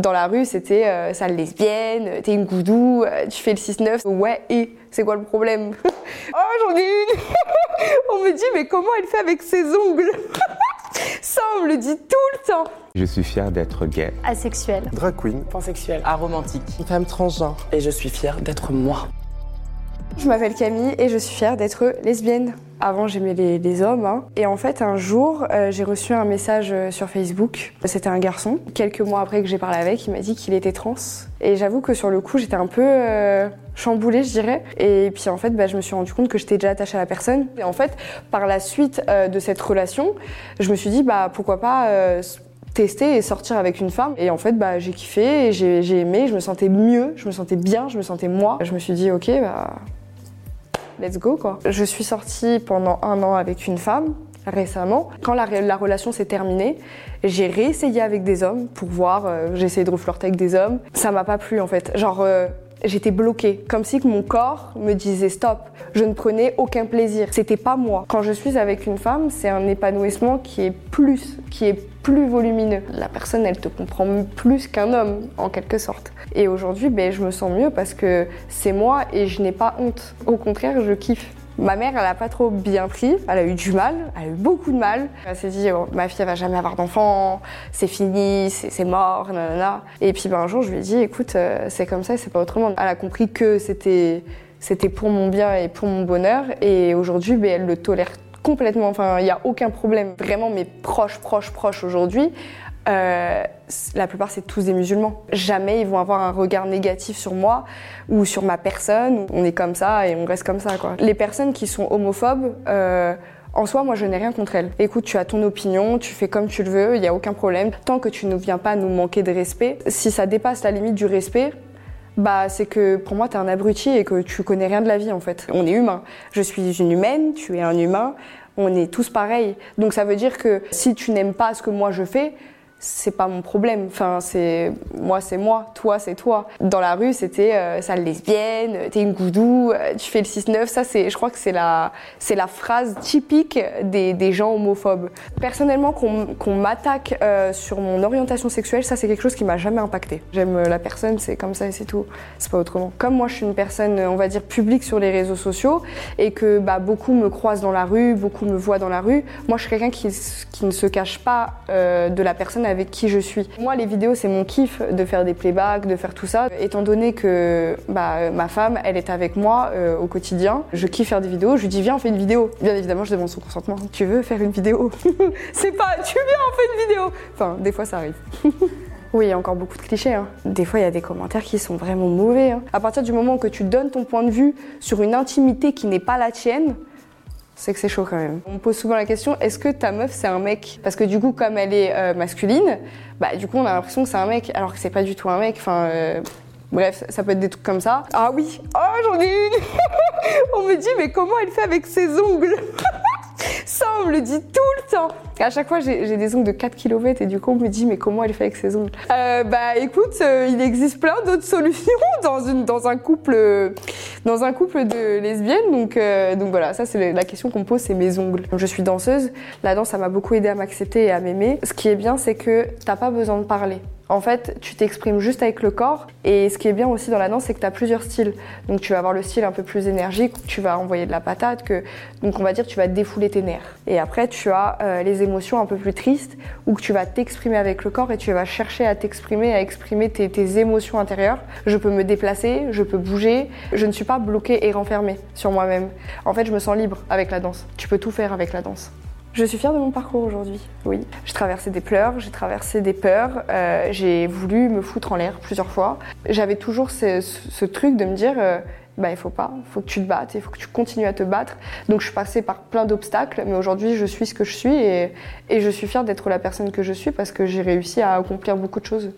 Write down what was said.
Dans la rue, c'était euh, sale lesbienne, t'es une goudou, euh, tu fais le 6-9. Ouais, et c'est quoi le problème? Oh, j'en ai une On me dit, mais comment elle fait avec ses ongles? Ça, on me le dit tout le temps. Je suis fier d'être gay. Asexuel. Drag queen. Pansexuel. Aromantique. Une femme transgenre. Et je suis fière d'être moi. Je m'appelle Camille et je suis fière d'être lesbienne. Avant, j'aimais les, hommes. hein. Et en fait, un jour, euh, j'ai reçu un message euh, sur Facebook. C'était un garçon. Quelques mois après que j'ai parlé avec, il m'a dit qu'il était trans. Et j'avoue que sur le coup, j'étais un peu euh, chamboulée, je dirais. Et puis en fait, bah, je me suis rendu compte que j'étais déjà attachée à la personne. Et en fait, par la suite de cette relation, je me suis dit, bah pourquoi pas tester et sortir avec une femme. Et en fait, bah, j'ai kiffé, j'ai aimé, je me sentais mieux, je me sentais bien, je me sentais moi. Je me suis dit, ok, bah, let's go quoi. Je suis sortie pendant un an avec une femme récemment. Quand la, la relation s'est terminée, j'ai réessayé avec des hommes pour voir, euh, j'ai essayé de reflirter avec des hommes. Ça m'a pas plu en fait. Genre, euh, j'étais bloquée, comme si mon corps me disait stop. Je ne prenais aucun plaisir. C'était pas moi. Quand je suis avec une femme, c'est un épanouissement qui est plus, qui est plus volumineux. La personne, elle te comprend plus qu'un homme, en quelque sorte. Et aujourd'hui, ben, je me sens mieux parce que c'est moi et je n'ai pas honte. Au contraire, je kiffe. Ma mère, elle a pas trop bien pris, elle a eu du mal, elle a eu beaucoup de mal. Elle s'est dit, oh, ma fille, elle va jamais avoir d'enfant, c'est fini, c'est mort, nanana. Et puis ben, un jour, je lui ai dit, écoute, euh, c'est comme ça, c'est pas autrement. Elle a compris que c'était c'était pour mon bien et pour mon bonheur. Et aujourd'hui, ben, elle le tolère complètement. Enfin, il n'y a aucun problème. Vraiment, mes proches, proches, proches aujourd'hui, euh, la plupart, c'est tous des musulmans. Jamais ils vont avoir un regard négatif sur moi ou sur ma personne. On est comme ça et on reste comme ça, quoi. Les personnes qui sont homophobes, euh, en soi, moi, je n'ai rien contre elles. Écoute, tu as ton opinion, tu fais comme tu le veux, il n'y a aucun problème. Tant que tu ne viens pas nous manquer de respect, si ça dépasse la limite du respect, bah, c'est que pour moi, tu es un abruti et que tu connais rien de la vie, en fait. On est humain. Je suis une humaine, tu es un humain. On est tous pareils. Donc ça veut dire que si tu n'aimes pas ce que moi je fais, c'est pas mon problème. Enfin, c'est moi, c'est moi. Toi, c'est toi. Dans la rue, c'était euh, sale lesbienne, t'es une goudou, euh, tu fais le 6-9. Ça, c'est, je crois que c'est la, c'est la phrase typique des, des gens homophobes. Personnellement, qu'on, qu'on m'attaque euh, sur mon orientation sexuelle, ça, c'est quelque chose qui m'a jamais impacté. J'aime euh, la personne, c'est comme ça et c'est tout. C'est pas autrement. Comme moi, je suis une personne, on va dire, publique sur les réseaux sociaux et que bah, beaucoup me croisent dans la rue, beaucoup me voient dans la rue. Moi, je suis quelqu'un qui, qui ne se cache pas de la personne avec qui je suis. Moi, les vidéos, c'est mon kiff de faire des playbacks, de faire tout ça. Étant donné que bah, ma femme, elle est avec moi euh, au quotidien, je kiffe faire des vidéos. Je lui dis, viens, on fait une vidéo. Bien évidemment, je demande son consentement. Tu veux faire une vidéo? C'est pas, tu viens, on fait une vidéo. Enfin, des fois, ça arrive. Oui, il y a encore beaucoup de clichés. hein. Des fois, il y a des commentaires qui sont vraiment mauvais. hein. À partir du moment que tu donnes ton point de vue sur une intimité qui n'est pas la tienne, c'est que c'est chaud quand même. On me pose souvent la question est-ce que ta meuf c'est un mec? Parce que du coup, comme elle est euh, masculine, bah du coup on a l'impression que c'est un mec, alors que c'est pas du tout un mec. Enfin. euh, Bref, ça peut être des trucs comme ça. Ah oui, oh j'en ai une On me dit mais comment elle fait avec ses ongles? Ça on me le dit tout le temps. À chaque fois j'ai des ongles de 4 km et du coup on me dit mais comment elle fait avec ses ongles Euh, Bah écoute, euh, il existe plein d'autres solutions dans, un couple euh, dans un couple de lesbiennes. Donc, donc voilà, ça c'est la question qu'on me pose, c'est mes ongles. Je suis danseuse, la danse ça m'a beaucoup aidé à m'accepter et à m'aimer. Ce qui est bien c'est que t'as pas besoin de parler. En fait, tu t'exprimes juste avec le corps. Et ce qui est bien aussi dans la danse, c'est que tu as plusieurs styles. Donc tu vas avoir le style un peu plus énergique, où tu vas envoyer de la patate, que, donc on va dire tu vas défouler tes nerfs. Et après, tu as euh, les émotions un peu plus tristes, où tu vas t'exprimer avec le corps et tu vas chercher à t'exprimer, à exprimer tes, tes émotions intérieures. Je peux me déplacer, je peux bouger. Je ne suis pas bloquée et renfermée sur moi-même. En fait, je me sens libre avec la danse. Tu peux tout faire avec la danse. Je suis fière de mon parcours aujourd'hui, oui. J'ai traversé des pleurs, j'ai traversé des peurs, euh, j'ai voulu me foutre en l'air plusieurs fois. J'avais toujours ce, truc de me dire, euh, bah il faut pas, faut que tu te battes, il faut que tu continues à te battre. Donc je suis passée par plein d'obstacles, mais aujourd'hui je suis ce que je suis et je suis fière d'être la personne que je suis parce que j'ai réussi à accomplir beaucoup de choses.